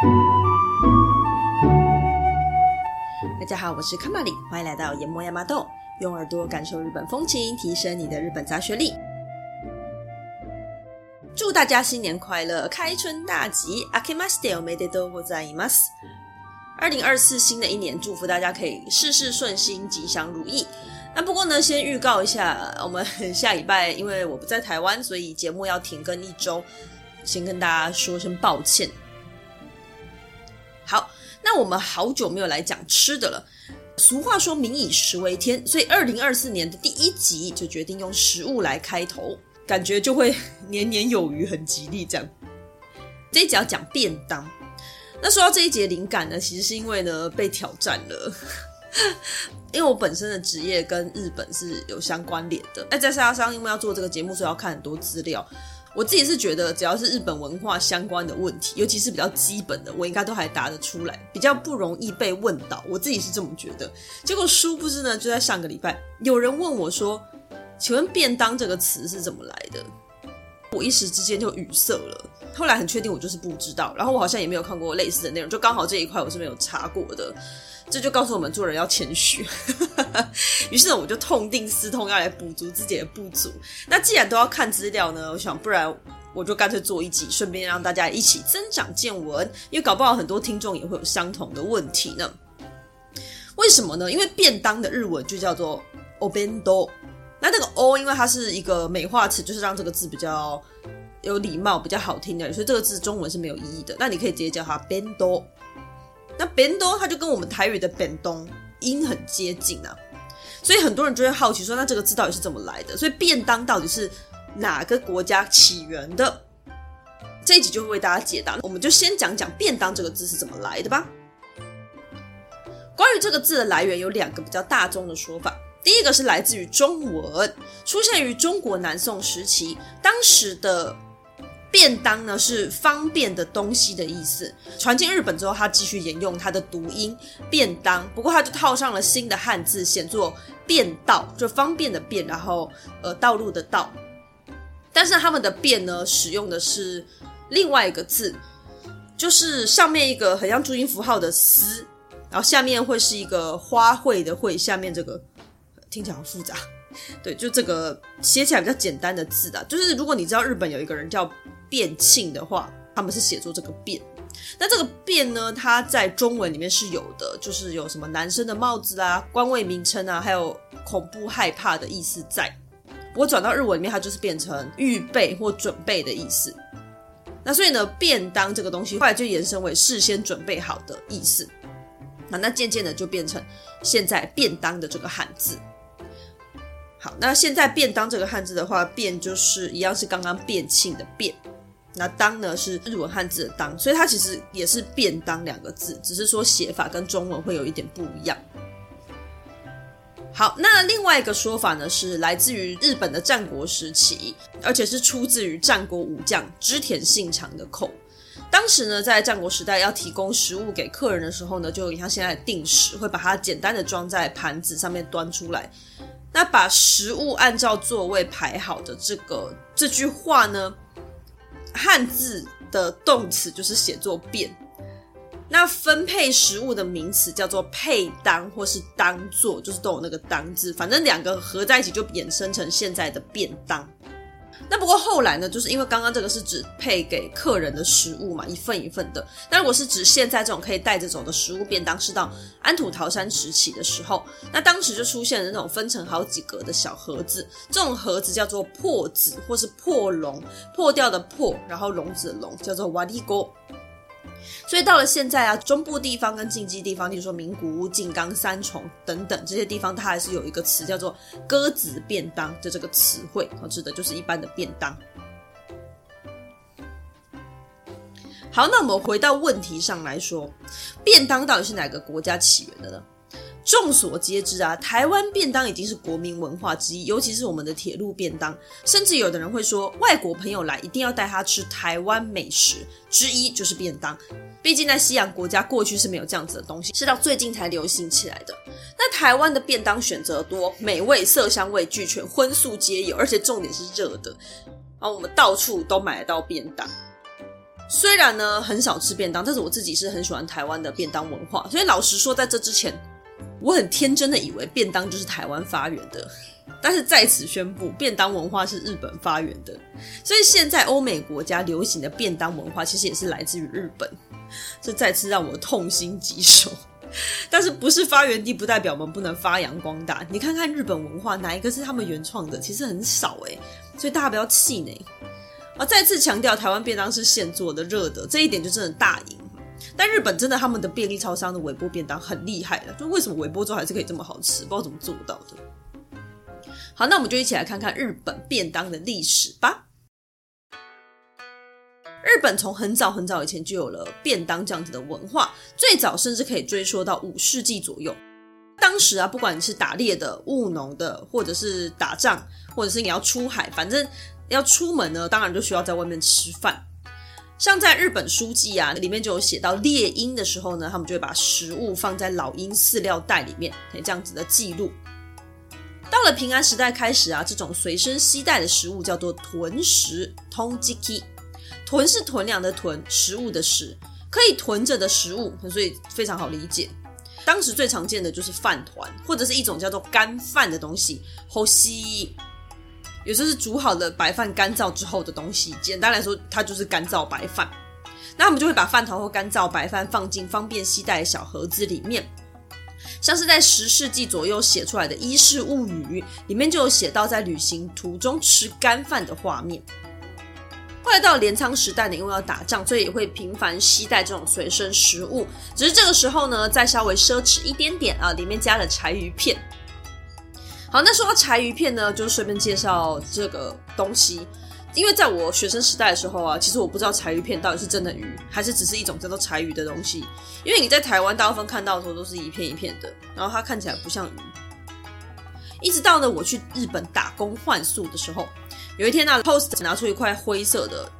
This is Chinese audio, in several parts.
大家好我是卡玛里欢迎来到研磨亚麻豆用耳朵感受日本风情提升你的日本杂学力。祝大家新年快乐开春大吉 akimas 点没得都不在意吗二零二四新的一年祝福大家可以事事顺心吉祥如意。那不过呢先预告一下我们下礼拜因为我不在台湾所以节目要停更一周先跟大家说声抱歉。那我们好久没有来讲吃的了。俗话说“民以食为天”，所以二零二四年的第一集就决定用食物来开头，感觉就会年年有余，很吉利。这样，这一集要讲便当。那说到这一集的灵感呢，其实是因为呢被挑战了，因为我本身的职业跟日本是有相关联的。那再加上因为要做这个节目，所以要看很多资料。我自己是觉得，只要是日本文化相关的问题，尤其是比较基本的，我应该都还答得出来，比较不容易被问到。我自己是这么觉得。结果殊不知呢，就在上个礼拜，有人问我说：“请问‘便当’这个词是怎么来的？”我一时之间就语塞了。后来很确定，我就是不知道。然后我好像也没有看过类似的内容，就刚好这一块我是没有查过的。这就告诉我们做人要谦虚。于是呢，我就痛定思痛，要来补足自己的不足。那既然都要看资料呢，我想不然我就干脆做一集，顺便让大家一起增长见闻。因为搞不好很多听众也会有相同的问题呢。为什么呢？因为便当的日文就叫做 obendo。那那个 o，因为它是一个美化词，就是让这个字比较有礼貌、比较好听的，所以这个字中文是没有意义的。那你可以直接叫它 bendo。那便当它就跟我们台语的便当音很接近啊，所以很多人就会好奇说，那这个字到底是怎么来的？所以便当到底是哪个国家起源的？这一集就会为大家解答。我们就先讲讲便当这个字是怎么来的吧。关于这个字的来源，有两个比较大众的说法。第一个是来自于中文，出现于中国南宋时期，当时的。便当呢是方便的东西的意思，传进日本之后，它继续沿用它的读音便当，不过它就套上了新的汉字，写作便道，就方便的便，然后呃道路的道。但是他们的便呢，使用的是另外一个字，就是上面一个很像注音符号的思，然后下面会是一个花卉的卉，下面这个听起来好复杂。对，就这个写起来比较简单的字啊，就是如果你知道日本有一个人叫变庆的话，他们是写作这个变。那这个变呢，它在中文里面是有的，就是有什么男生的帽子啊、官位名称啊，还有恐怖害怕的意思在。不过转到日文里面，它就是变成预备或准备的意思。那所以呢，便当这个东西后来就延伸为事先准备好的意思。那那渐渐的就变成现在便当的这个汉字。好，那现在便当这个汉字的话，便就是一样是刚刚变庆的变，那当呢是日文汉字的当，所以它其实也是便当两个字，只是说写法跟中文会有一点不一样。好，那另外一个说法呢是来自于日本的战国时期，而且是出自于战国武将织田信长的口。当时呢，在战国时代要提供食物给客人的时候呢，就像现在的定时，会把它简单的装在盘子上面端出来。那把食物按照座位排好的这个这句话呢，汉字的动词就是写作便。那分配食物的名词叫做配当或是当做，就是都有那个当字，反正两个合在一起就衍生成现在的便当。那不过后来呢，就是因为刚刚这个是指配给客人的食物嘛，一份一份的。那如果是指现在这种可以带着走的食物便当，是到安土桃山时期的时候，那当时就出现了那种分成好几格的小盒子，这种盒子叫做破子或是破笼，破掉的破，然后笼子的笼，叫做瓦利锅。所以到了现在啊，中部地方跟近畿地方，例如说名古屋、静冈、三重等等这些地方，它还是有一个词叫做“鸽子便当”就这个词汇，指的就是一般的便当。好，那我们回到问题上来说，便当到底是哪个国家起源的呢？众所皆知啊，台湾便当已经是国民文化之一，尤其是我们的铁路便当。甚至有的人会说，外国朋友来一定要带他吃台湾美食之一就是便当。毕竟在西洋国家，过去是没有这样子的东西，是到最近才流行起来的。那台湾的便当选择多，美味色香味俱全，荤素皆有，而且重点是热的。然后我们到处都买得到便当。虽然呢很少吃便当，但是我自己是很喜欢台湾的便当文化。所以老实说，在这之前，我很天真的以为便当就是台湾发源的。但是在此宣布，便当文化是日本发源的。所以现在欧美国家流行的便当文化，其实也是来自于日本。这再次让我痛心疾首。但是不是发源地，不代表我们不能发扬光大。你看看日本文化，哪一个是他们原创的？其实很少诶。所以大家不要气馁。啊，再次强调，台湾便当是现做的、热的，这一点就真的大赢。但日本真的，他们的便利超商的微波便当很厉害的，就为什么微波粥还是可以这么好吃？不知道怎么做到的。好，那我们就一起来看看日本便当的历史吧。日本从很早很早以前就有了便当这样子的文化，最早甚至可以追溯到五世纪左右。当时啊，不管你是打猎的、务农的，或者是打仗，或者是你要出海，反正。要出门呢，当然就需要在外面吃饭。像在日本书纪啊，里面就有写到猎鹰的时候呢，他们就会把食物放在老鹰饲料袋里面，这样子的记录。到了平安时代开始啊，这种随身携带的食物叫做囤食 （tonjiki）。囤是囤粮的囤，食物的食，可以囤着的食物，所以非常好理解。当时最常见的就是饭团，或者是一种叫做干饭的东西，后西。有也就是煮好的白饭干燥之后的东西，简单来说，它就是干燥白饭。那我们就会把饭团或干燥白饭放进方便携带的小盒子里面。像是在十世纪左右写出来的《伊势物语》里面就有写到在旅行途中吃干饭的画面。后来到镰仓时代呢，因为要打仗，所以也会频繁携带这种随身食物。只是这个时候呢，再稍微奢侈一点点啊，里面加了柴鱼片。好，那说到柴鱼片呢，就顺便介绍这个东西。因为在我学生时代的时候啊，其实我不知道柴鱼片到底是真的鱼，还是只是一种叫做柴鱼的东西。因为你在台湾大部分看到的时候都是一片一片的，然后它看起来不像鱼。一直到呢我去日本打工换宿的时候，有一天呢，host 拿出一块灰色的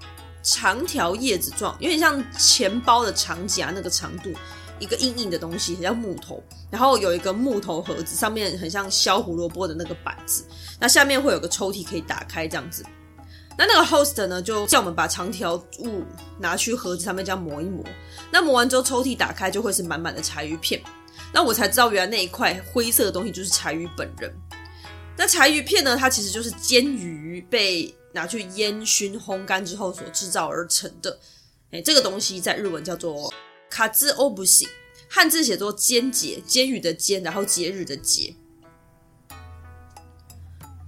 长条叶子状，有点像钱包的长夹那个长度。一个硬硬的东西，很像木头，然后有一个木头盒子，上面很像削胡萝卜的那个板子，那下面会有个抽屉可以打开这样子。那那个 host 呢，就叫我们把长条物拿去盒子上面这样磨一磨。那磨完之后，抽屉打开就会是满满的柴鱼片。那我才知道，原来那一块灰色的东西就是柴鱼本人。那柴鱼片呢，它其实就是煎鱼被拿去烟熏烘干之后所制造而成的。哎，这个东西在日文叫做。卡兹欧布西，汉字写作煎节，监狱的监，然后节日的节。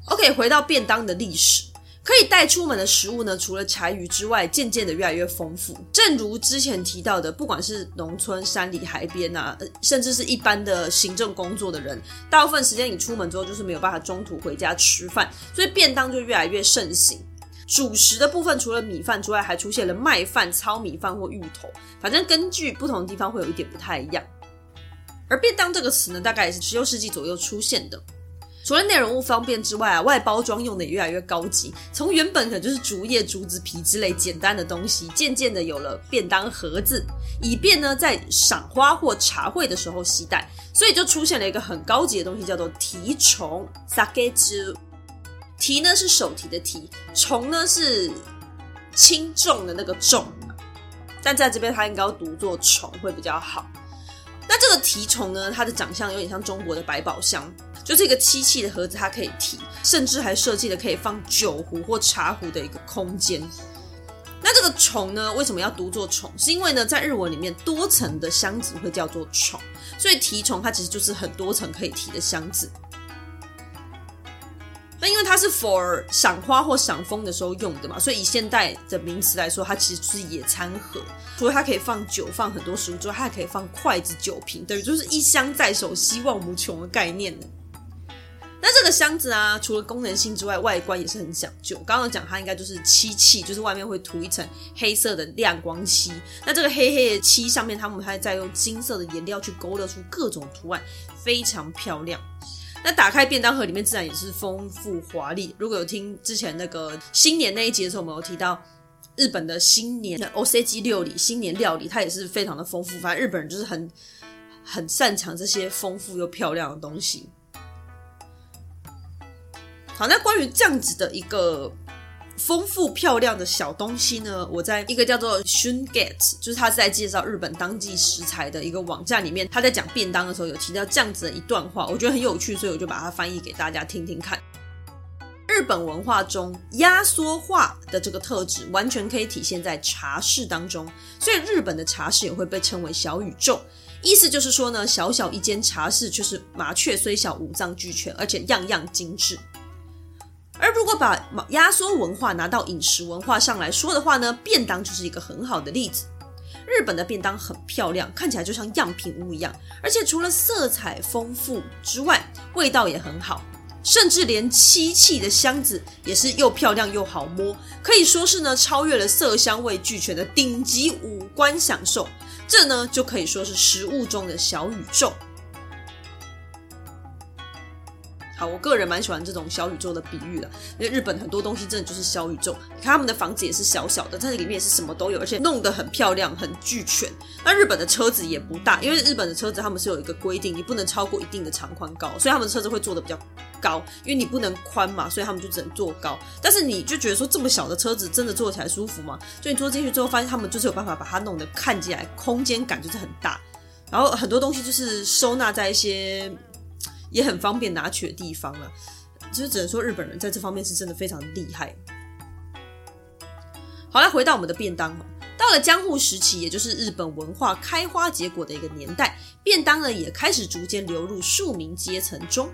OK，回到便当的历史，可以带出门的食物呢，除了柴鱼之外，渐渐的越来越丰富。正如之前提到的，不管是农村、山里、海边啊，甚至是一般的行政工作的人，大部分时间你出门之后就是没有办法中途回家吃饭，所以便当就越来越盛行。主食的部分除了米饭之外，还出现了麦饭、糙米饭或芋头，反正根据不同的地方会有一点不太一样。而便当这个词呢，大概也是十六世纪左右出现的。除了内容物方便之外啊，外包装用的也越来越高级。从原本可能就是竹叶、竹子皮之类简单的东西，渐渐的有了便当盒子，以便呢在赏花或茶会的时候携带。所以就出现了一个很高级的东西，叫做提虫 （sake 虫提呢是手提的提，重呢是轻重的那个重，但在这边它应该要读作虫会比较好。那这个提虫呢，它的长相有点像中国的百宝箱，就是一个漆器的盒子，它可以提，甚至还设计了可以放酒壶或茶壶的一个空间。那这个虫呢，为什么要读作虫？是因为呢，在日文里面多层的箱子会叫做虫，所以提虫它其实就是很多层可以提的箱子。因为它是 for 赏花或赏枫的时候用的嘛，所以以现代的名词来说，它其实是野餐盒。除了它可以放酒、放很多食物之外，它还可以放筷子、酒瓶，等于就是一箱在手，希望无穷的概念。那这个箱子啊，除了功能性之外，外观也是很讲究。刚刚讲它应该就是漆器，就是外面会涂一层黑色的亮光漆。那这个黑黑的漆上面，他们还在用金色的颜料去勾勒出各种图案，非常漂亮。那打开便当盒里面自然也是丰富华丽。如果有听之前那个新年那一集的时候，我们有提到日本的新年的 OCG 料理，新年料理它也是非常的丰富。反正日本人就是很很擅长这些丰富又漂亮的东西。好，那关于这样子的一个丰富漂亮的小东西呢，我在一个叫做 Shunget，就是他在介绍日本当季食材的一个网站里面，他在讲便当的时候有提到这样子的一段话，我觉得很有趣，所以我就把它翻译给大家听听看。日本文化中压缩化的这个特质，完全可以体现在茶室当中，所以日本的茶室也会被称为小宇宙。意思就是说呢，小小一间茶室，却是麻雀虽小，五脏俱全，而且样样精致。而如果把压缩文化拿到饮食文化上来说的话呢，便当就是一个很好的例子。日本的便当很漂亮，看起来就像样品屋一样，而且除了色彩丰富之外，味道也很好，甚至连漆器的箱子也是又漂亮又好摸，可以说是呢超越了色香味俱全的顶级五官享受。这呢就可以说是食物中的小宇宙。好，我个人蛮喜欢这种小宇宙的比喻的，因为日本很多东西真的就是小宇宙。你看他们的房子也是小小的，但是里面也是什么都有，而且弄得很漂亮、很俱全。那日本的车子也不大，因为日本的车子他们是有一个规定，你不能超过一定的长宽高，所以他们的车子会做的比较高，因为你不能宽嘛，所以他们就只能做高。但是你就觉得说这么小的车子真的坐起来舒服吗？就你坐进去之后，发现他们就是有办法把它弄得看起来空间感就是很大，然后很多东西就是收纳在一些。也很方便拿取的地方了，就是只能说日本人在这方面是真的非常厉害。好了，回到我们的便当，到了江户时期，也就是日本文化开花结果的一个年代，便当呢也开始逐渐流入庶民阶层中。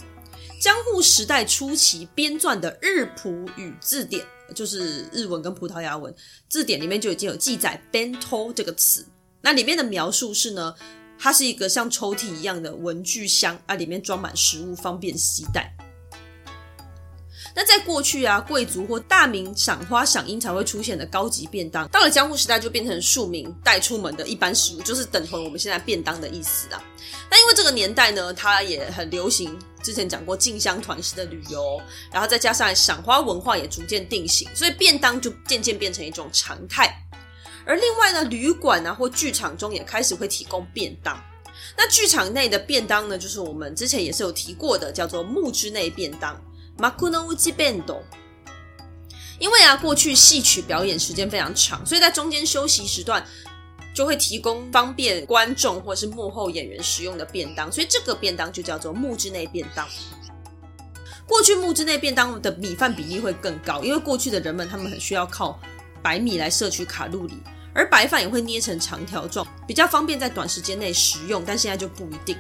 江户时代初期编撰的《日普语字典》，就是日文跟葡萄牙文字典里面就已经有记载 “bento” 这个词，那里面的描述是呢。它是一个像抽屉一样的文具箱啊，里面装满食物，方便携带。那在过去啊，贵族或大名赏花赏樱才会出现的高级便当，到了江户时代就变成庶民带出门的一般食物，就是等同我们现在便当的意思啊。那因为这个年代呢，它也很流行，之前讲过进香团式的旅游，然后再加上赏花文化也逐渐定型，所以便当就渐渐变成一种常态。而另外呢，旅馆啊或剧场中也开始会提供便当。那剧场内的便当呢，就是我们之前也是有提过的，叫做幕之内便当 （Makuno-uchi Bento）。因为啊，过去戏曲表演时间非常长，所以在中间休息时段就会提供方便观众或是幕后演员使用的便当，所以这个便当就叫做幕之内便当。过去幕之内便当的米饭比例会更高，因为过去的人们他们很需要靠白米来摄取卡路里。而白饭也会捏成长条状，比较方便在短时间内食用，但现在就不一定。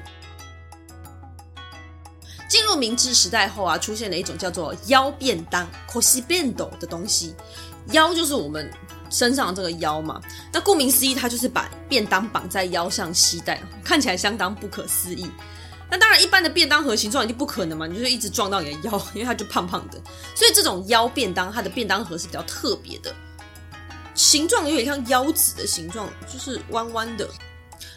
进入明治时代后啊，出现了一种叫做腰便当 （koshi bento） 的东西。腰就是我们身上的这个腰嘛，那顾名思义，它就是把便当绑在腰上携带，看起来相当不可思议。那当然，一般的便当盒形状已经不可能嘛，你就是一直撞到你的腰，因为它就胖胖的。所以这种腰便当，它的便当盒是比较特别的。形状有点像腰子的形状，就是弯弯的。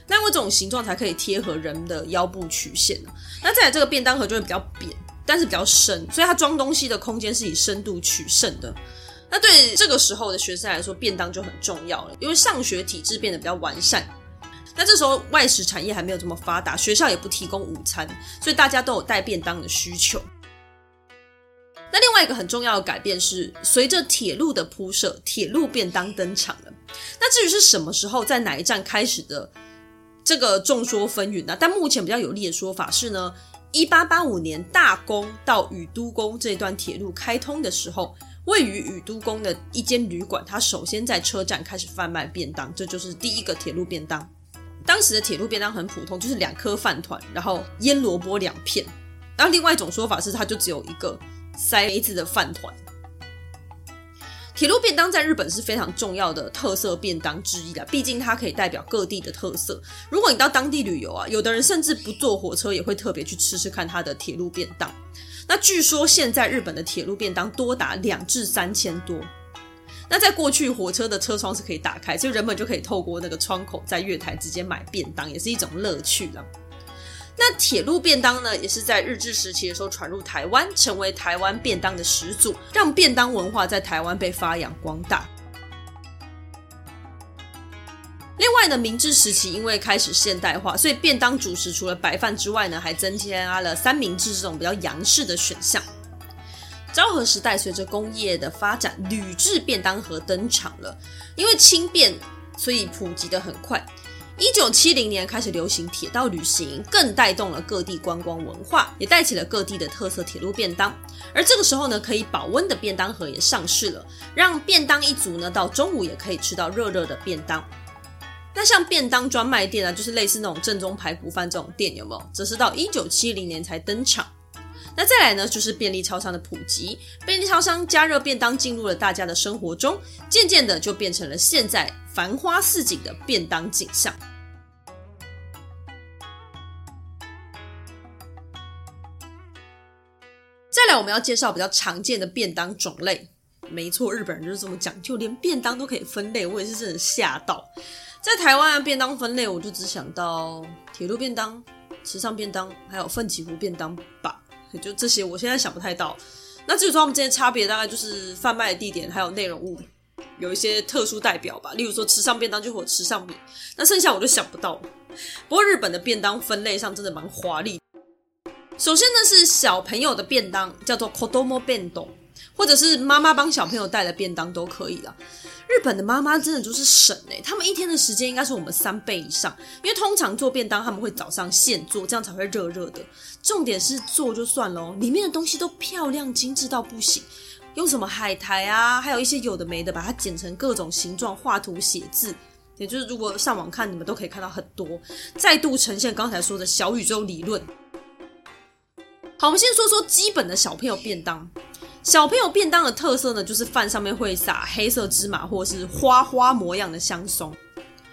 那因为这种形状才可以贴合人的腰部曲线。那再来这个便当盒就会比较扁，但是比较深，所以它装东西的空间是以深度取胜的。那对这个时候的学生来说，便当就很重要了，因为上学体制变得比较完善。那这时候外食产业还没有这么发达，学校也不提供午餐，所以大家都有带便当的需求。那另外一个很重要的改变是，随着铁路的铺设，铁路便当登场了。那至于是什么时候，在哪一站开始的，这个众说纷纭呢？但目前比较有利的说法是呢，一八八五年大宫到宇都宫这段铁路开通的时候，位于宇都宫的一间旅馆，它首先在车站开始贩卖便当，这就是第一个铁路便当。当时的铁路便当很普通，就是两颗饭团，然后腌萝卜两片。然后另外一种说法是，它就只有一个。塞梅子的饭团，铁路便当在日本是非常重要的特色便当之一的，毕竟它可以代表各地的特色。如果你到当地旅游啊，有的人甚至不坐火车也会特别去吃吃看它的铁路便当。那据说现在日本的铁路便当多达两至三千多。那在过去，火车的车窗是可以打开，所以人们就可以透过那个窗口在月台直接买便当，也是一种乐趣了。那铁路便当呢，也是在日治时期的时候传入台湾，成为台湾便当的始祖，让便当文化在台湾被发扬光大。另外呢，明治时期因为开始现代化，所以便当主食除了白饭之外呢，还增加了三明治这种比较洋式的选项。昭和时代随着工业的发展，铝制便当盒登场了。因为轻便，所以普及得很快。一九七零年开始流行铁道旅行，更带动了各地观光文化，也带起了各地的特色铁路便当。而这个时候呢，可以保温的便当盒也上市了，让便当一族呢到中午也可以吃到热热的便当。那像便当专卖店啊，就是类似那种正宗排骨饭这种店，有没有？则是到一九七零年才登场。那再来呢，就是便利超商的普及，便利超商加热便当进入了大家的生活中，渐渐的就变成了现在繁花似锦的便当景象。再来，我们要介绍比较常见的便当种类。没错，日本人就是这么讲究，连便当都可以分类，我也是真的吓到。在台湾的便当分类，我就只想到铁路便当、池上便当，还有奋起湖便当吧。就这些，我现在想不太到。那至于说他们之间差别，大概就是贩卖的地点还有内容物有一些特殊代表吧。例如说，吃上便当就会有吃上米，那剩下我就想不到。不过日本的便当分类上真的蛮华丽。首先呢是小朋友的便当，叫做 Kodomo Bento，或者是妈妈帮小朋友带的便当都可以了。日本的妈妈真的就是省哎，他们一天的时间应该是我们三倍以上，因为通常做便当他们会早上现做，这样才会热热的。重点是做就算了，里面的东西都漂亮精致到不行，用什么海苔啊，还有一些有的没的，把它剪成各种形状，画图写字，也就是如果上网看，你们都可以看到很多，再度呈现刚才说的小宇宙理论。好，我们先说说基本的小朋友便当。小朋友便当的特色呢，就是饭上面会撒黑色芝麻或是花花模样的香松。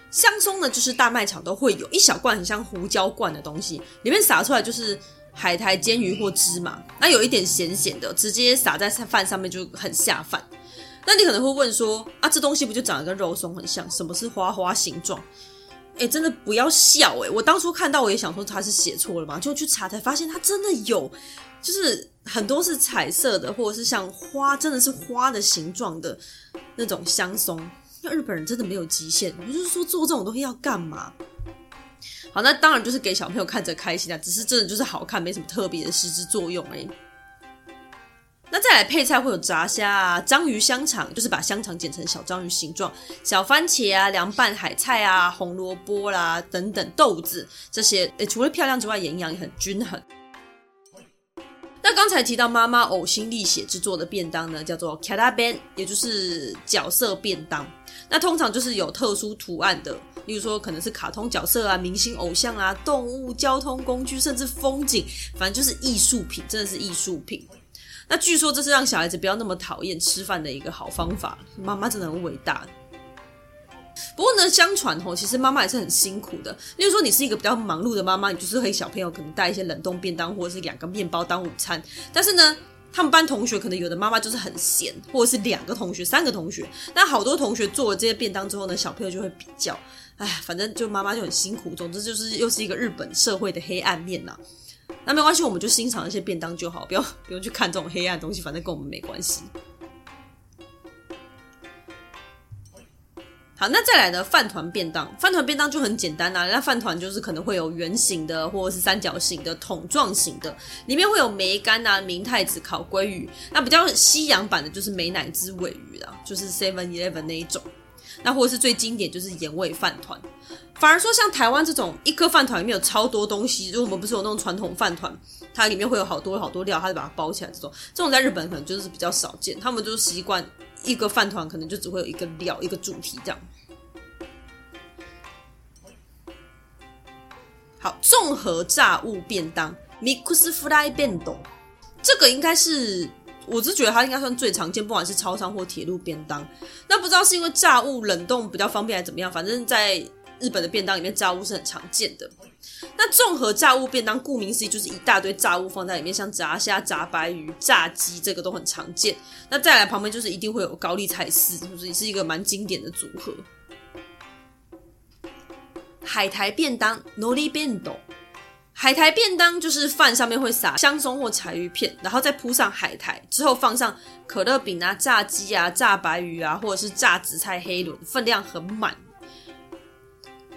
香松呢，就是大卖场都会有一小罐很像胡椒罐的东西，里面撒出来就是海苔、煎鱼或芝麻，那有一点咸咸的，直接撒在饭上面就很下饭。那你可能会问说，啊，这东西不就长得跟肉松很像？什么是花花形状？哎，真的不要笑哎！我当初看到我也想说他是写错了嘛，就去查才发现他真的有，就是很多是彩色的，或者是像花，真的是花的形状的那种香松。那日本人真的没有极限，我就是说做这种东西要干嘛？好，那当然就是给小朋友看着开心啊，只是真的就是好看，没什么特别的实质作用而已。那再来配菜会有炸虾啊、章鱼香肠，就是把香肠剪成小章鱼形状；小番茄啊、凉拌海菜啊、红萝卜啦等等豆子这些，诶，除了漂亮之外，营养也很均衡。那刚才提到妈妈呕心沥血制作的便当呢，叫做 kata ben 也就是角色便当。那通常就是有特殊图案的，例如说可能是卡通角色啊、明星偶像啊、动物、交通工具，甚至风景，反正就是艺术品，真的是艺术品。那据说这是让小孩子不要那么讨厌吃饭的一个好方法。妈妈真的很伟大。不过呢，相传吼，其实妈妈也是很辛苦的。例如说，你是一个比较忙碌的妈妈，你就是给小朋友可能带一些冷冻便当，或者是两个面包当午餐。但是呢，他们班同学可能有的妈妈就是很闲，或者是两个同学、三个同学。那好多同学做了这些便当之后呢，小朋友就会比较，哎，反正就妈妈就很辛苦。总之就是又是一个日本社会的黑暗面呐、那没关系，我们就欣赏那些便当就好，不要 不用去看这种黑暗东西，反正跟我们没关系。那再来的饭团便当，饭团便当就很简单啊，那饭团就是可能会有圆形的或者是三角形的桶状型的，里面会有梅干啊、明太子、烤鲑鱼，那比较西洋版的就是美乃滋尾鱼啦，就是 Seven Eleven 那一种。那或者是最经典就是盐味饭团，反而说像台湾这种一颗饭团里面有超多东西，如果我们不是有那种传统饭团，它里面会有好多好多料，它就把它包起来。这种这种在日本可能就是比较少见，他们就是习惯一个饭团可能就只会有一个料一个主题这样。好，综合炸物便当 Mix Fry Bento，这个应该是。我是觉得它应该算最常见，不管是超商或铁路便当。那不知道是因为炸物冷冻比较方便，还是怎么样？反正在日本的便当里面，炸物是很常见的。那综合炸物便当，顾名思义就是一大堆炸物放在里面，像炸虾、炸白鱼、炸鸡，这个都很常见。那再来旁边就是一定会有高丽菜丝，就是也是一个蛮经典的组合。海苔便当 Nori Bento。海苔便当就是饭上面会撒香松或柴鱼片，然后再铺上海苔，之后放上可乐饼啊、炸鸡啊、炸白鱼啊，或者是炸紫菜黑轮，分量很满。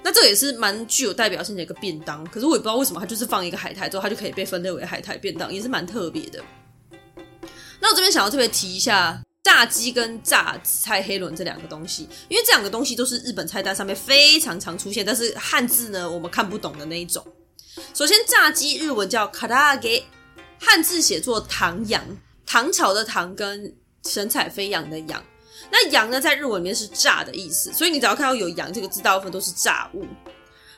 那这个也是蛮具有代表性的一个便当，可是我也不知道为什么它就是放一个海苔之后，它就可以被分类为海苔便当，也是蛮特别的。那我这边想要特别提一下炸鸡跟炸紫菜黑轮这两个东西，因为这两个东西都是日本菜单上面非常常出现，但是汉字呢我们看不懂的那一种。首先，炸鸡日文叫卡拉给，汉字写作唐扬，唐朝的唐跟神采飞扬的扬。那扬呢，在日文里面是炸的意思，所以你只要看到有羊这个字，大部分都是炸物。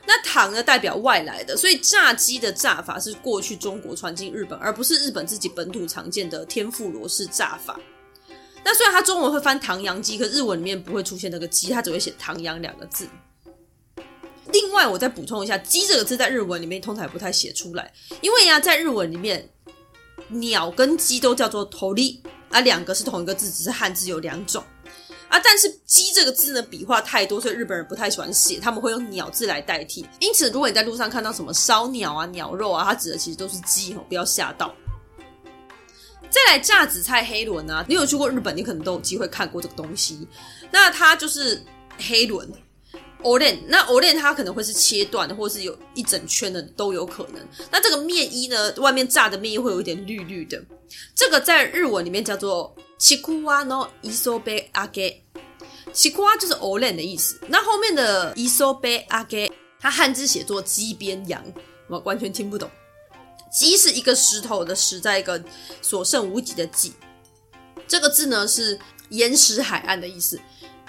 那唐呢，代表外来的，所以炸鸡的炸法是过去中国传进日本，而不是日本自己本土常见的天妇罗式炸法。那虽然它中文会翻唐扬鸡，可日文里面不会出现那个鸡，它只会写唐扬两个字。另外，我再补充一下，鸡这个字在日文里面通常也不太写出来，因为呀，在日文里面，鸟跟鸡都叫做头立啊，两个是同一个字，只是汉字有两种。啊，但是“鸡”这个字呢，笔画太多，所以日本人不太喜欢写，他们会用“鸟”字来代替。因此，如果你在路上看到什么烧鸟啊、鸟肉啊，它指的其实都是鸡哦，不要吓到。再来炸紫菜黑轮啊，你有去过日本，你可能都有机会看过这个东西。那它就是黑轮，oden。那 oden 它可能会是切断的，或是有一整圈的都有可能。那这个面衣呢，外面炸的面衣会有一点绿绿的，这个在日文里面叫做。ちくわの矶辺扬げ，ちくわ就是 oden 的意思。那后面的矶辺扬げ，它汉字写作鸡边扬，我完全听不懂。 鸡是一个石头的石，在一个所剩无几的几。这个字呢是岩石海岸的意思。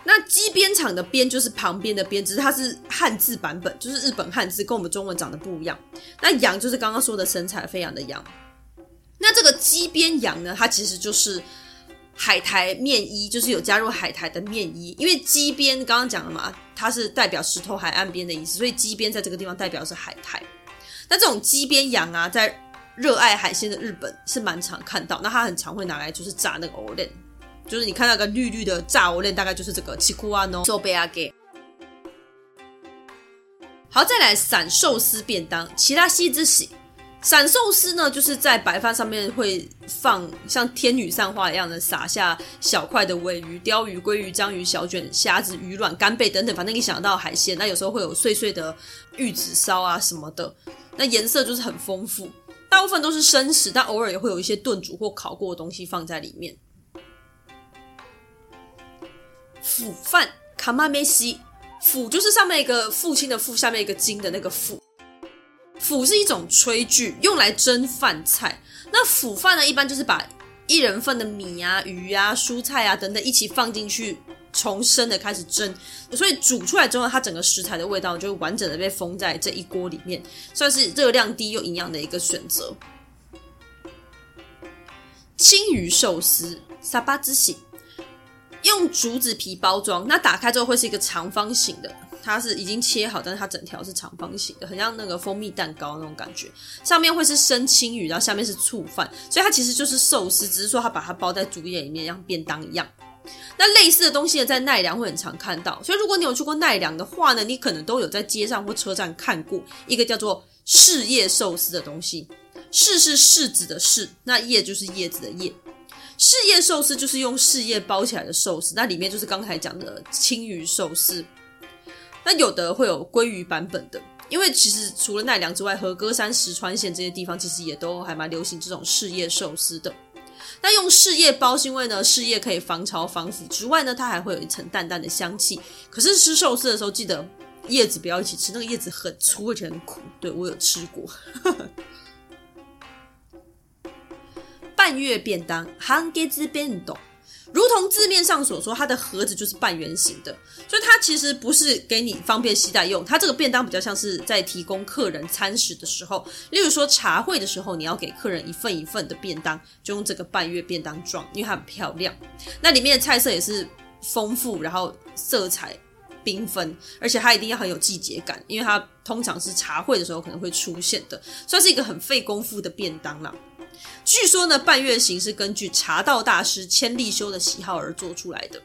那鸡边厂的边就是旁边的边，只是它是汉字版本，就是日本汉字跟我们中文长得不一样。那扬就是刚刚说的神采飞扬的扬。那这个鸡边扬呢，它其实就是。海苔面衣就是有加入海苔的面衣，因为鸡边刚刚讲了嘛，它是代表石头海岸边的意思，所以鸡边在这个地方代表是海苔。那这种鸡边扬啊，在热爱海鲜的日本是蛮常看到，那它很常会拿来就是炸那个おでん，就是你看那个绿绿的炸おでん，大概就是这个ちくわの矶辺扬げ。好，再来散寿司便当，ちらし寿司。散寿司呢，就是在白饭上面会放像天女散花一样的撒下小块的鮪鱼、鯛鱼、鲑鱼、章鱼、小卷、虾子、鱼卵、干贝等等，反正你想到海鲜。那有时候会有碎碎的玉子烧啊什么的， 那颜色就是很丰富。大部分都是生食，但偶尔也会有一些炖煮或烤过的东西放在里面。釜饭卡玛梅西，釜就是上面一个父亲的父，下面一个金的那个釜。釜是一种炊具，用来蒸饭菜。那釜饭呢，一般就是把一人份的米啊、鱼啊、蔬菜啊等等一起放进去，从生的开始蒸。所以煮出来之后，它整个食材的味道就完整的被封在这一锅里面，算是热量低又营养的一个选择。青鱼寿司，沙巴之喜，用竹子皮包装，那打开之后会是一个长方形的。它是已经切好，但是它整条是长方形的，很像那个蜂蜜蛋糕那种感觉。上面会是生青鱼，然后下面是醋饭，所以它其实就是寿司，只是说它把它包在竹叶里面，像便当一样。那类似的东西呢，在奈良会很常看到。所以如果你有去过奈良的话呢，你可能都有在街上或车站看过一个叫做柿叶寿司的东西。柿是柿子的柿，那叶就是叶子的叶。柿叶寿司就是用柿叶包起来的寿司，那里面就是刚才讲的青鱼寿司。那有的会有鲑鱼版本的，因为其实除了奈良之外，和歌山、石川县这些地方其实也都还蛮流行这种柿叶寿司的。那用柿叶包，是因为呢，柿叶可以防潮防腐之外呢，它还会有一层淡淡的香气。可是吃寿司的时候，记得叶子不要一起吃，那个叶子很粗而且很苦。对，我有吃过。半月便当，半月便当。如同字面上所说，它的盒子就是半圆形的，所以它其实不是给你方便携带用。它这个便当比较像是在提供客人餐食的时候，例如说茶会的时候，你要给客人一份一份的便当，就用这个半月便当装，因为它很漂亮。那里面的菜色也是丰富，然后色彩缤纷，而且它一定要很有季节感，因为它通常是茶会的时候可能会出现的，算是一个很费功夫的便当啦。据说呢，半月形是根据茶道大师千利休的喜好而做出来的。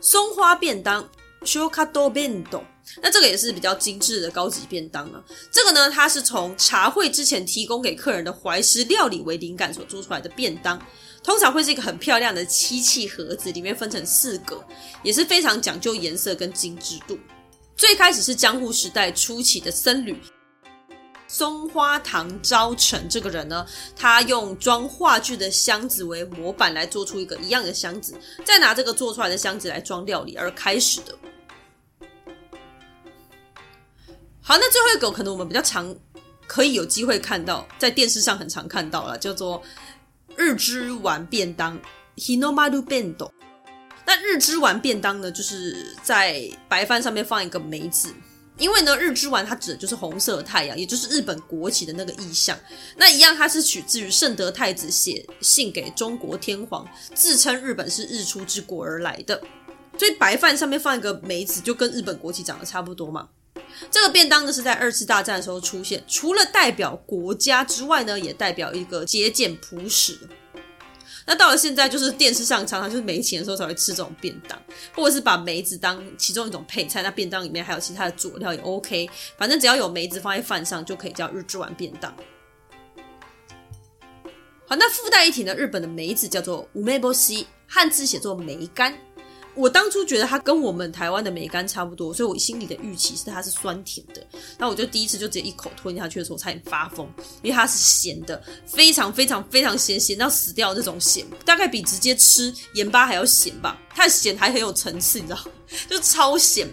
松花便当，shokado bento，那这个也是比较精致的高级便当啊。这个呢，它是从茶会之前提供给客人的怀石料理为灵感所做出来的便当，通常会是一个很漂亮的漆器盒子，里面分成四格，也是非常讲究颜色跟精致度。最开始是江户时代初期的僧侣。松花堂昭成这个人呢，他用装话剧的箱子为模板来做出一个一样的箱子，再拿这个做出来的箱子来装料理而开始的。好，那最后一个可能我们比较常可以有机会看到，在电视上很常看到了，叫做日之丸便当 （Hinomaru Bento）。那日之丸便当呢，就是在白饭上面放一个梅子。因为呢，日之丸它指的就是红色的太阳，也就是日本国旗的那个意象。那一样，它是取自于圣德太子写信给中国天皇，自称日本是日出之国而来的。所以白饭上面放一个梅子，就跟日本国旗长得差不多嘛。这个便当呢，是在二次大战的时候出现，除了代表国家之外呢，也代表一个节俭朴实。那到了现在，就是电视上常常就是没钱的时候才会吃这种便当，或者是把梅子当其中一种配菜。那便当里面还有其他的佐料也 OK，反正只要有梅子放在饭上就可以叫日之丸便当。好，那附带一提呢，日本的梅子叫做梅波西，汉字写作梅干。我当初觉得它跟我们台湾的梅干差不多，所以我心里的预期是它是酸甜的。那我就第一次就直接一口吞下去的时候，差点发疯，因为它是咸的，非常非常非常咸，咸到死掉的那种咸，大概比直接吃盐巴还要咸吧。它的咸还很有层次，你知道，就超咸。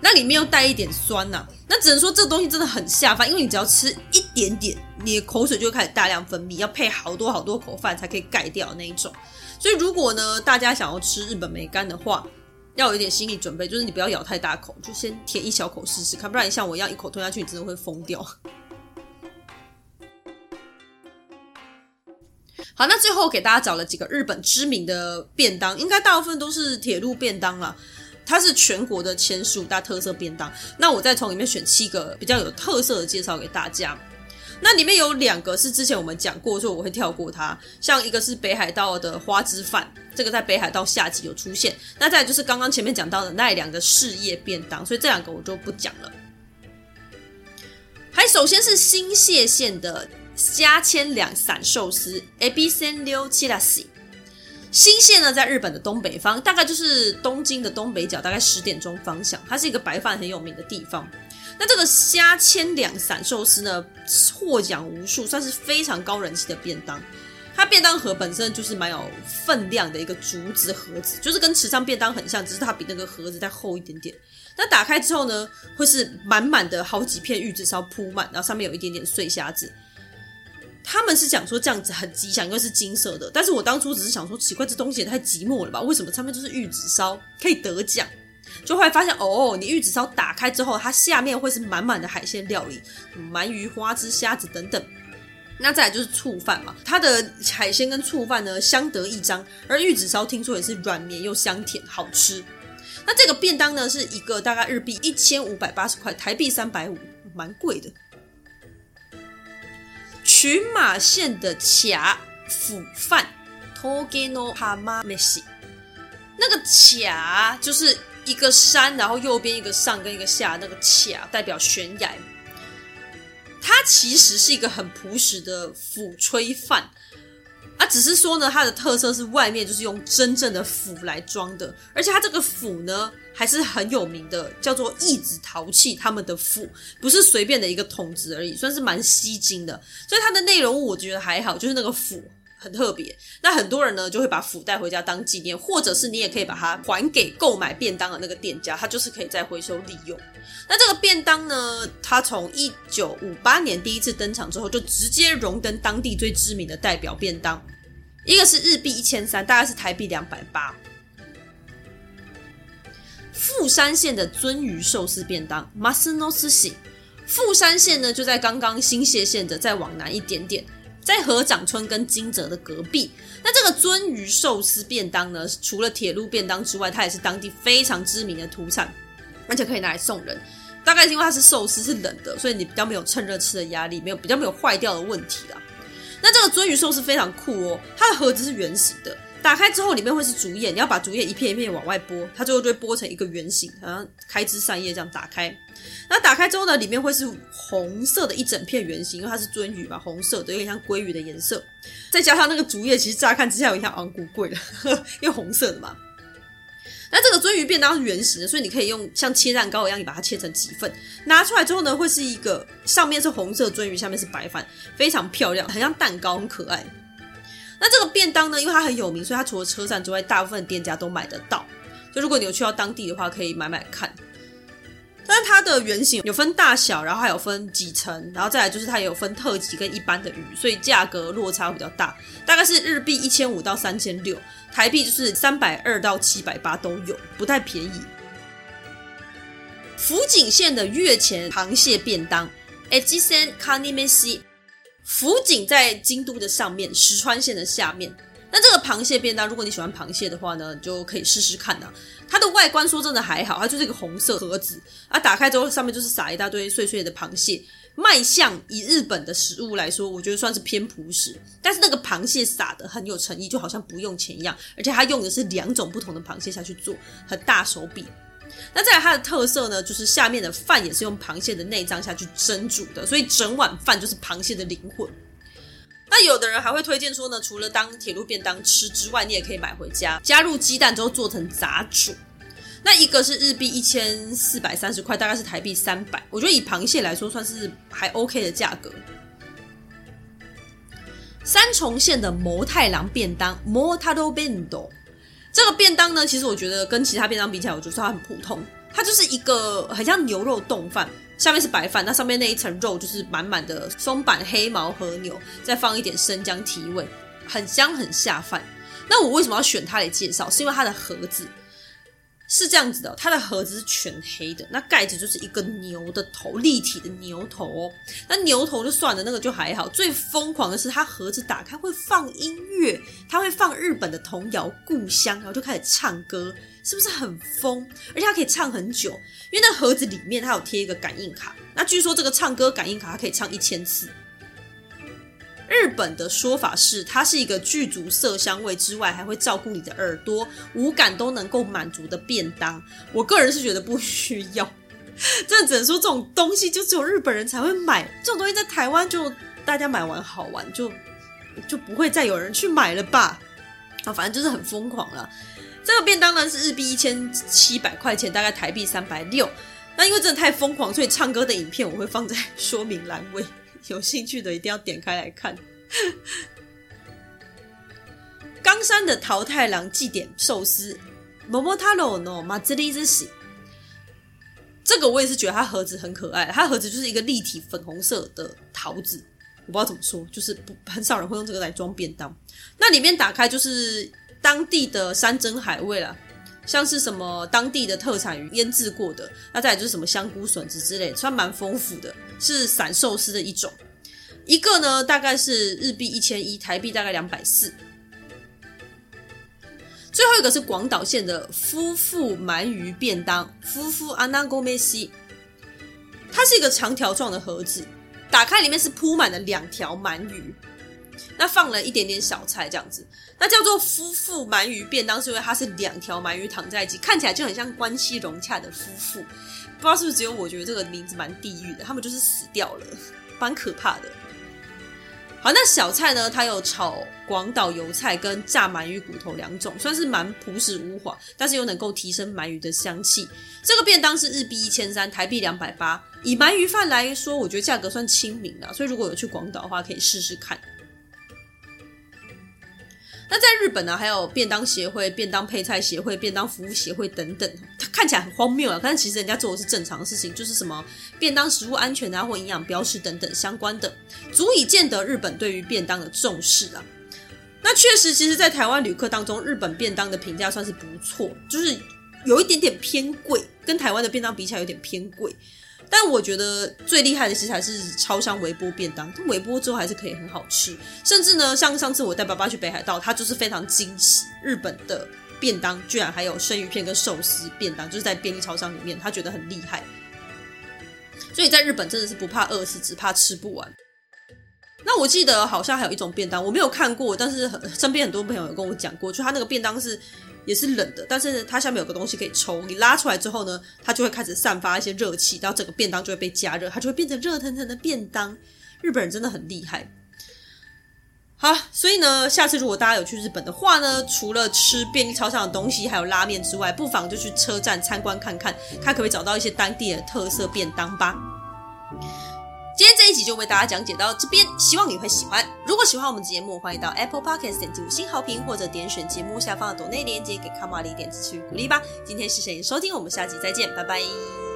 那里面又带一点酸呐、那只能说这东西真的很下饭，因为你只要吃一点点，你的口水就会开始大量分泌，要配好多好多口饭才可以盖掉那一种。所以，如果呢，大家想要吃日本梅干的话，要有一点心理准备，就是你不要咬太大口，就先舔一小口试试看，不然你像我一样一口吞下去，你真的会疯掉。好，那最后给大家找了几个日本知名的便当，应该大部分都是铁路便当啦，它是全国的前十五大特色便当。那我再从里面选七个比较有特色的介绍给大家。那里面有两个是之前我们讲过，所以我会跳过它。像一个是北海道的花枝饭，这个在北海道下集有出现。那再就是刚刚前面讲到的奈良的事业便当，所以这两个我就不讲了。还首先是新潟县的虾千两散寿司 a b i s e n ryo c h i r a s i。新潟呢，在日本的东北方，大概就是东京的东北角，大概十点钟方向。它是一个白饭很有名的地方。那这个虾千两散寿司呢，获奖无数，算是非常高人气的便当。它便当盒本身就是蛮有分量的一个竹子盒子，就是跟池上便当很像，只是它比那个盒子再厚一点点。那打开之后呢，会是满满的好几片玉子烧铺满，然后上面有一点点碎虾子。他们是讲说这样子很吉祥，因为是金色的。但是我当初只是想说，奇怪，这东西也太寂寞了吧？为什么上面就是玉子烧可以得奖？就会发现哦，你玉子烧打开之后，它下面会是满满的海鲜料理，鳗鱼、花枝、虾子等等。那再来就是醋饭嘛，它的海鲜跟醋饭呢相得益彰，而玉子烧听说也是软绵又香甜，好吃。那这个便当呢是一个大概日币一千五百八十块，台币三百五，蛮贵的。群马县的卡釜饭，Toge no Hama Meshi，那个卡就是。一个山，然后右边一个上跟一个下，那个卡代表悬崖。它其实是一个很朴实的釜炊饭啊，只是说呢，它的特色是外面就是用真正的釜来装的，而且它这个釜呢还是很有名的，叫做义子陶器，他们的釜不是随便的一个桶子而已，算是蛮吸睛的。所以它的内容我觉得还好，就是那个釜。很特别，那很多人呢就会把釜带回家当纪念，或者是你也可以把它还给购买便当的那个店家，它就是可以再回收利用。那这个便当呢，它从一九五八年第一次登场之后，就直接荣登当地最知名的代表便当，一个是日币一千三，大概是台币两百八。富山县的鱒鱼寿司便当 m a s u n o s u s i。富山县呢就在刚刚新潟县的再往南一点点。在河掌村跟金泽的隔壁，那这个鳟鱼寿司便当呢，除了铁路便当之外，它也是当地非常知名的土产，而且可以拿来送人。大概是因为它是寿司，是冷的，所以你比较没有趁热吃的压力，没有比较没有坏掉的问题啦。那这个鳟鱼寿司非常酷哦，它的盒子是圆形的。打开之后，里面会是竹叶，你要把竹叶一片一片往外剥，它最后就会剥成一个圆形，好像开枝散叶这样打开。那打开之后呢，里面会是红色的一整片圆形，因为它是鱒鱼嘛，红色的有点像鲑鱼的颜色。再加上那个竹叶，其实乍看之下有点像昂古贵的，因为红色的嘛。那这个鱒鱼便当是圆形的，所以你可以用像切蛋糕一样，你把它切成几份，拿出来之后呢，会是一个上面是红色鱒鱼，下面是白饭，非常漂亮，很像蛋糕，很可爱。那这个便当呢，因为它很有名，所以它除了车站之外，大部分店家都买得到。就如果你有去到当地的话，可以买买看。但它的原型有分大小，然后还有分几层，然后再来就是它也有分特级跟一般的鱼，所以价格落差比较大，大概是日币一千五到三千六，台币就是三百二到七百八都有，不太便宜。福井县的越前螃蟹便当，爱知县卡尼梅西，福井在京都的上面，石川县的下面。那这个螃蟹便当，如果你喜欢螃蟹的话呢，就可以试试看啊。它的外观说真的还好，它就是一个红色盒子啊，打开之后上面就是撒一大堆碎碎的螃蟹。卖相以日本的食物来说，我觉得算是偏朴实，但是那个螃蟹撒的很有诚意，就好像不用钱一样。而且它用的是两种不同的螃蟹下去做，很大手笔。那再来它的特色呢，就是下面的饭也是用螃蟹的内脏下去蒸煮的，所以整碗饭就是螃蟹的灵魂。那有的人还会推荐说呢，除了当铁路便当吃之外，你也可以买回家，加入鸡蛋之后做成杂煮。那一个是日币一千四百三十块，大概是台币三百。我觉得以螃蟹来说，算是还 OK 的价格。三重县的谋太郎便当 （Motaro Bento） 这个便当呢，其实我觉得跟其他便当比起来，我觉得它很普通。它就是一个很像牛肉冻饭。下面是白饭，那上面那一层肉就是满满的松板黑毛和牛，再放一点生姜提味，很香很下饭。那我为什么要选它来介绍？是因为它的盒子是这样子的，它的盒子是全黑的，那盖子就是一个牛的头，立体的牛头哦。那牛头就算了，那个就还好。最疯狂的是，它盒子打开会放音乐，它会放日本的童谣《故乡》，然后就开始唱歌。是不是很疯？而且它可以唱很久，因为那盒子里面它有贴一个感应卡。那据说这个唱歌感应卡它可以唱一千次。日本的说法是，它是一个具足色香味之外，还会照顾你的耳朵，五感都能够满足的便当。我个人是觉得不需要，真的只能说这种东西就只有日本人才会买。这种东西在台湾就大家买完好玩，就就不会再有人去买了吧？啊，反正就是很疯狂了。这个便当呢是日币一千七百块钱，大概台币三百六。那因为真的太疯狂，所以唱歌的影片我会放在说明栏位，有兴趣的一定要点开来看。冈山的桃太郎祭典寿司，MOTARO no Matsuri Zushi，这个我也是觉得它盒子很可爱，它盒子就是一个立体粉红色的桃子，我不知道怎么说，就是不很少人会用这个来装便当。那里面打开就是。当地的山珍海味了，像是什么当地的特产鱼腌制过的，那再来就是什么香菇笋子之类，算蛮丰富的，是散寿司的一种。一个呢大概是日币一千一，台币大概两百四。最后一个是广岛县的夫妇鳗鱼便当，夫妇阿纳戈梅西，它是一个长条状的盒子，打开里面是铺满了两条鳗鱼。那放了一点点小菜，这样子，那叫做夫妇鳗鱼便当，是因为它是两条鳗鱼躺在一起，看起来就很像关系融洽的夫妇。不知道是不是只有我觉得这个名字蛮地狱的，他们就是死掉了，蛮可怕的。好，那小菜呢？它有炒广岛油菜跟炸鳗鱼骨头两种，算是蛮朴实无华，但是又能够提升鳗鱼的香气。这个便当是日币一千三，台币两百八。以鳗鱼饭来说，我觉得价格算亲民的，所以如果有去广岛的话，可以试试看。那在日本呢，还有便当协会、便当配菜协会、便当服务协会等等，它看起来很荒谬啊，但是其实人家做的是正常的事情，就是什么便当食物安全啊，或营养标示等等相关的，足以见得日本对于便当的重视啊。那确实，其实，在台湾旅客当中，日本便当的评价算是不错，就是有一点点偏贵，跟台湾的便当比起来有点偏贵。但我觉得最厉害的其实还是超商微波便当，它微波之后还是可以很好吃。甚至呢，像上次我带爸爸去北海道，他就是非常惊喜，日本的便当居然还有生鱼片跟寿司便当，就是在便利超商里面，他觉得很厉害。所以在日本真的是不怕饿死，只怕吃不完。那我记得好像还有一种便当，我没有看过，但是很身边很多朋友有跟我讲过，就他那个便当是。也是冷的，但是它下面有个东西可以抽，你拉出来之后呢，它就会开始散发一些热气，然后整个便当就会被加热，它就会变成热腾腾的便当。日本人真的很厉害。好，所以呢，下次如果大家有去日本的话呢，除了吃便利超商的东西，还有拉面之外，不妨就去车站参观看看，看可不可以找到一些当地的特色便当吧。今天这一集就为大家讲解到这边，希望你会喜欢。如果喜欢我们节目，欢迎到 Apple Podcast 点击五星好评，或者点选节目下方的抖内链接给卡玛里点支持与鼓励吧。今天谢谢你收听，我们下集再见，拜拜。